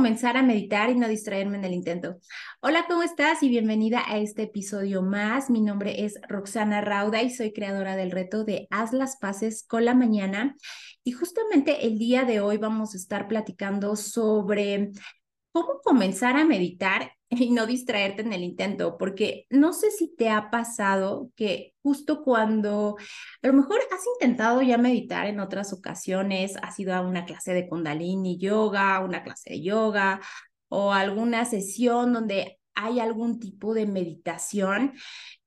Comenzar a meditar y no distraerme en el intento. Hola, ¿cómo estás? Y bienvenida a este episodio más. Mi nombre es Roxana Rauda y soy creadora del reto de Haz las paces con la mañana. Y justamente el día de hoy vamos a estar platicando sobre cómo comenzar a meditar y no distraerte en el intento, porque no sé si te ha pasado que justo cuando a lo mejor has intentado ya meditar en otras ocasiones, has ido a una clase de kundalini yoga, una clase de yoga o alguna sesión donde hay algún tipo de meditación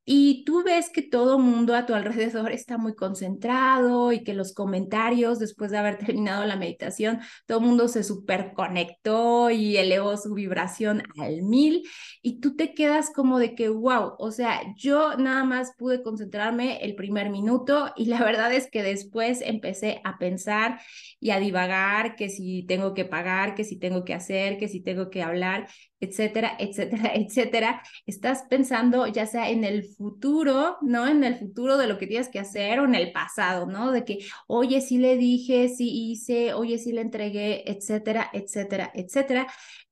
y tú ves que todo mundo a tu alrededor está muy concentrado y que los comentarios después de haber terminado la meditación, todo mundo se superconectó y elevó su vibración al mil y tú te quedas como de que, wow, o sea, yo nada más pude concentrarme el primer minuto y la verdad es que después empecé a pensar y a divagar que si tengo que pagar, que si tengo que hacer, que si tengo que hablar etcétera, etcétera, etcétera. Estás pensando ya sea en el futuro, ¿no? En el futuro de lo que tienes que hacer o en el pasado, ¿no? De que, oye, sí le dije, sí hice, oye, sí le entregué, etcétera, etcétera, etcétera.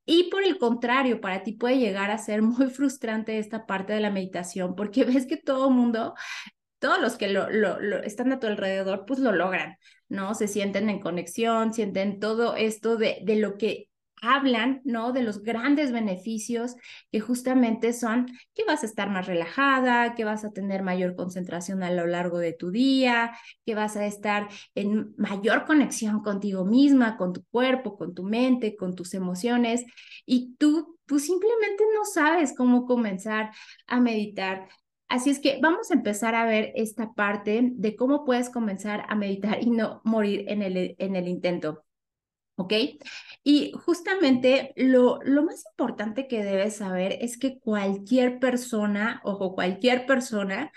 Y por el contrario, para ti puede llegar a ser muy frustrante esta parte de la meditación porque ves que todo el mundo todos los que lo, lo, están a tu alrededor, pues lo logran, ¿no? Se sienten en conexión, sienten todo esto de, de lo que hablan, ¿no? De los grandes beneficios que justamente son que vas a estar más relajada, que vas a tener mayor concentración a lo largo de tu día, que vas a estar en mayor conexión contigo misma, con tu cuerpo, con tu mente, con tus emociones y tú, tú simplemente no sabes cómo comenzar a meditar. Así es que vamos a empezar a ver esta parte de cómo puedes comenzar a meditar y no morir en el, en el intento. ¿Ok? Y justamente lo, lo más importante que debes saber es que cualquier persona, ojo, cualquier persona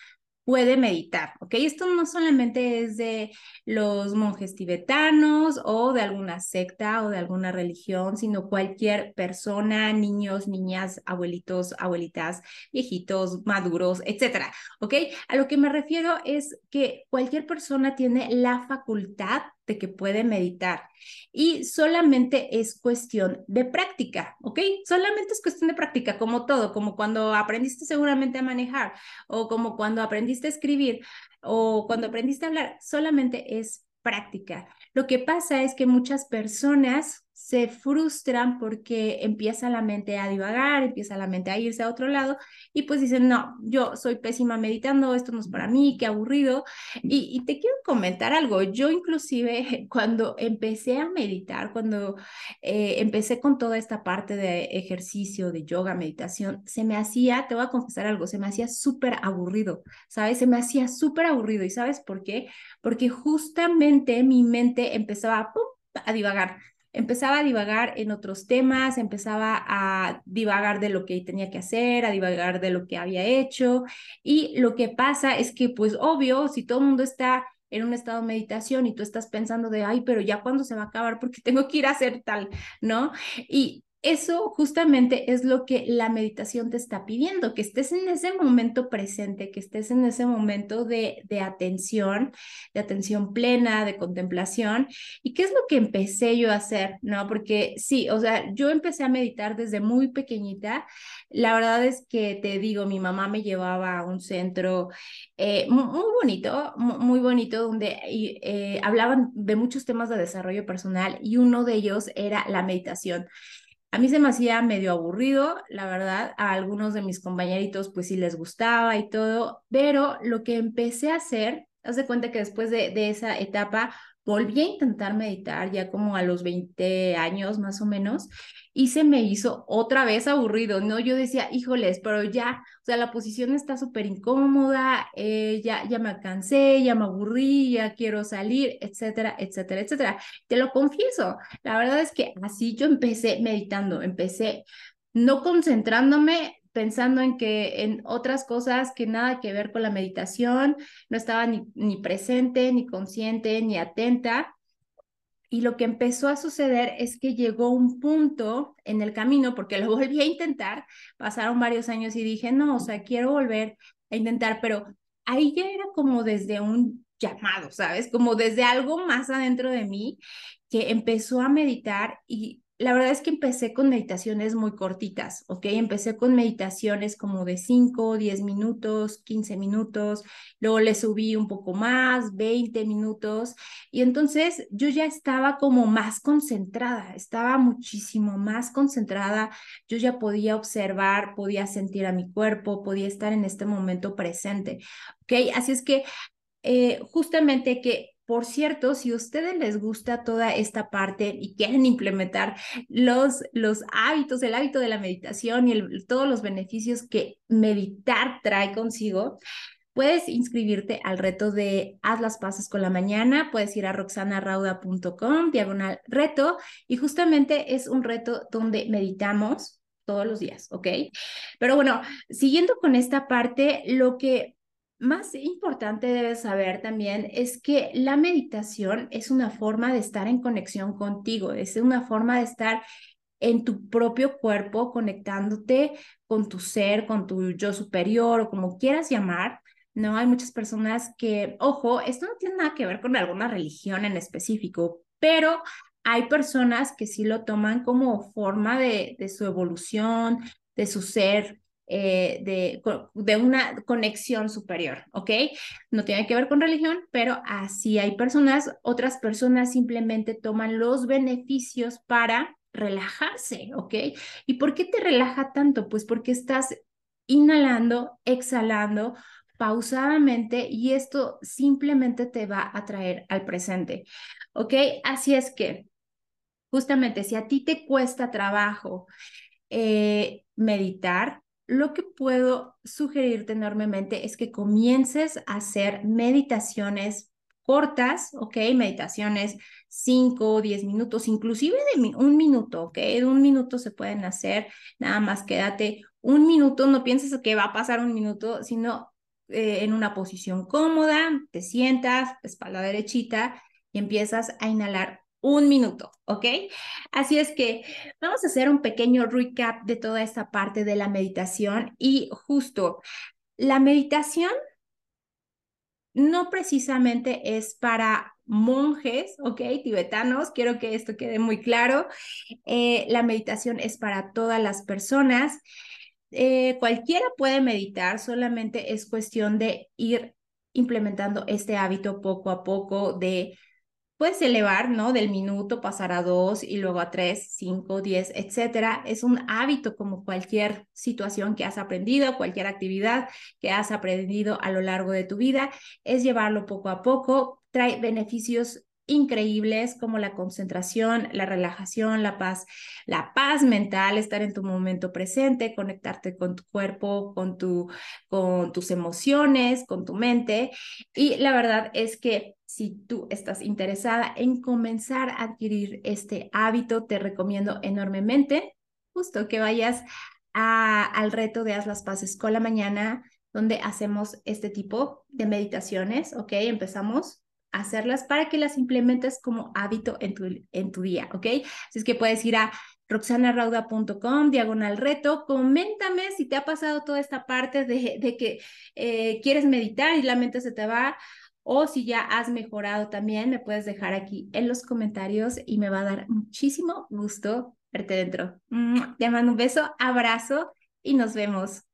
puede meditar, ¿ok? Esto no solamente es de los monjes tibetanos o de alguna secta o de alguna religión, sino cualquier persona, niños, niñas, abuelitos, abuelitas, viejitos, maduros, etcétera, ¿ok? A lo que me refiero es que cualquier persona tiene la facultad de que puede meditar. Y solamente es cuestión de práctica, ¿ok? Solamente es cuestión de práctica, como todo, como cuando aprendiste seguramente a manejar o como cuando aprendiste a escribir o cuando aprendiste a hablar, solamente es práctica. Lo que pasa es que muchas personas se frustran porque empieza la mente a divagar, empieza la mente a irse a otro lado y pues dicen, no, yo soy pésima meditando, esto no es para mí, qué aburrido. Y, te quiero comentar algo, yo inclusive cuando empecé a meditar, cuando eh, empecé con toda esta parte de ejercicio, de yoga, meditación, se me hacía, te voy a confesar algo, se me hacía súper aburrido, ¿sabes? Se me hacía súper aburrido. ¿Y sabes por qué? Porque justamente mi mente empezaba a divagar empezaba a divagar en otros temas, empezaba a divagar de lo que tenía que hacer, a divagar de lo que había hecho. Y lo que pasa es que, pues obvio, si todo el mundo está en un estado de meditación y tú estás pensando de, ay, pero ya cuándo se va a acabar porque tengo que ir a hacer tal, ¿no? Y eso justamente es lo que la meditación te está pidiendo, que estés en ese momento presente, que estés en ese momento de, de, atención, de atención plena, de contemplación. ¿Y qué es lo que empecé yo a hacer? ¿No? Porque sí, o sea, yo empecé a meditar desde muy pequeñita. La verdad es que te digo, mi mamá me llevaba a un centro eh, muy, bonito, muy, bonito, donde eh, hablaban de muchos temas de desarrollo personal y uno de ellos era la meditación. A mí se me hacía medio aburrido, la verdad, a algunos de mis compañeritos pues sí les gustaba y todo, pero lo que empecé a hacer, haz de cuenta que después de, de esa etapa volví a intentar meditar ya como a los 20 años más o menos y se me hizo otra vez aburrido, ¿no? Yo decía, híjoles, pero ya, o sea, la posición está súper incómoda, eh, ya, ya me cansé, ya me aburrí, ya quiero salir, etcétera, etcétera, etcétera. Te lo confieso, la verdad es que así yo empecé meditando, empecé no concentrándome pensando en que en otras cosas que nada que ver con la meditación, no estaba ni, ni presente, ni consciente, ni atenta. Y lo que empezó a suceder es que llegó un punto en el camino, porque lo volví a intentar, pasaron varios años y dije, no, o sea, quiero volver a intentar, pero ahí ya era como desde un llamado, ¿sabes? Como desde algo más adentro de mí que empezó a meditar y la verdad es que empecé con meditaciones muy cortitas, ¿ok? Empecé con meditaciones como de 5, 10 minutos, 15 minutos, luego le subí un poco más, 20 minutos, y entonces yo ya estaba como más concentrada, estaba muchísimo más concentrada, yo ya podía observar, podía sentir a mi cuerpo, podía estar en este momento presente, ¿ok? Así es que eh, justamente que por cierto, si a ustedes les gusta toda esta parte y quieren implementar los, los hábitos, el hábito de la meditación y todos los beneficios que meditar trae consigo, puedes inscribirte al reto de Haz las paces con la mañana, puedes ir a roxanarauda.com, diagonal reto, y justamente es un reto donde meditamos todos los días, ¿ok? Pero bueno, siguiendo con esta parte, lo que más importante debes saber también es que la meditación es una forma de estar en conexión contigo, es una forma de estar en tu propio cuerpo, conectándote con tu ser, con tu yo superior o como quieras llamar. No hay muchas personas que, ojo, esto no tiene nada que ver con alguna religión en específico, pero hay personas que sí lo toman como forma de, de su evolución, de su ser, eh, de, de una conexión superior, ¿ok? No tiene que ver con religión, pero así hay personas, otras personas simplemente toman los beneficios para relajarse, ¿ok? ¿Y por qué te relaja tanto? Pues porque estás inhalando, exhalando pausadamente y esto simplemente te va a traer al presente, ¿ok? Así es que, justamente, si a ti te cuesta trabajo eh, meditar, lo que puedo sugerirte enormemente es que comiences a hacer meditaciones cortas, ¿ok? Meditaciones 5 o 10 minutos, inclusive de un minuto, ¿ok? De un minuto se pueden hacer, nada más quédate un minuto, no pienses que va a pasar un minuto, sino eh, en una posición cómoda, te sientas, espalda derechita y empiezas a inhalar un minuto, ¿ok? Así es que vamos a hacer un pequeño recap de toda esta parte de la meditación y justo la meditación no precisamente es para monjes, ¿ok? Tibetanos, quiero que esto quede muy claro. Eh, la meditación es para todas las personas. Eh, cualquiera puede meditar, solamente es cuestión de ir implementando este hábito poco a poco de puedes elevar, ¿no? Del minuto, pasar a dos y luego a tres, cinco, diez, etcétera. Es un hábito como cualquier situación que has aprendido, cualquier actividad que has aprendido a lo largo de tu vida, es llevarlo poco a poco. Trae beneficios increíbles como la concentración, la relajación, la paz, la paz mental, estar en tu momento presente, conectarte con tu cuerpo, con tu con tus emociones, con tu mente y la verdad es que si tú estás interesada en comenzar a adquirir este hábito, te recomiendo enormemente justo que vayas a, al reto de Haz las Paces con la mañana, donde hacemos este tipo de meditaciones, ¿ok? Empezamos hacerlas para que las implementes como hábito en tu, en tu día, ¿ok? Así es que puedes ir a roxanarauda.com, diagonal reto, coméntame si te ha pasado toda esta parte de, que eh, quieres meditar y la mente se te va o si ya has mejorado también, me puedes dejar aquí en los comentarios y me va a dar muchísimo gusto verte dentro. Te mando un beso, abrazo y nos vemos.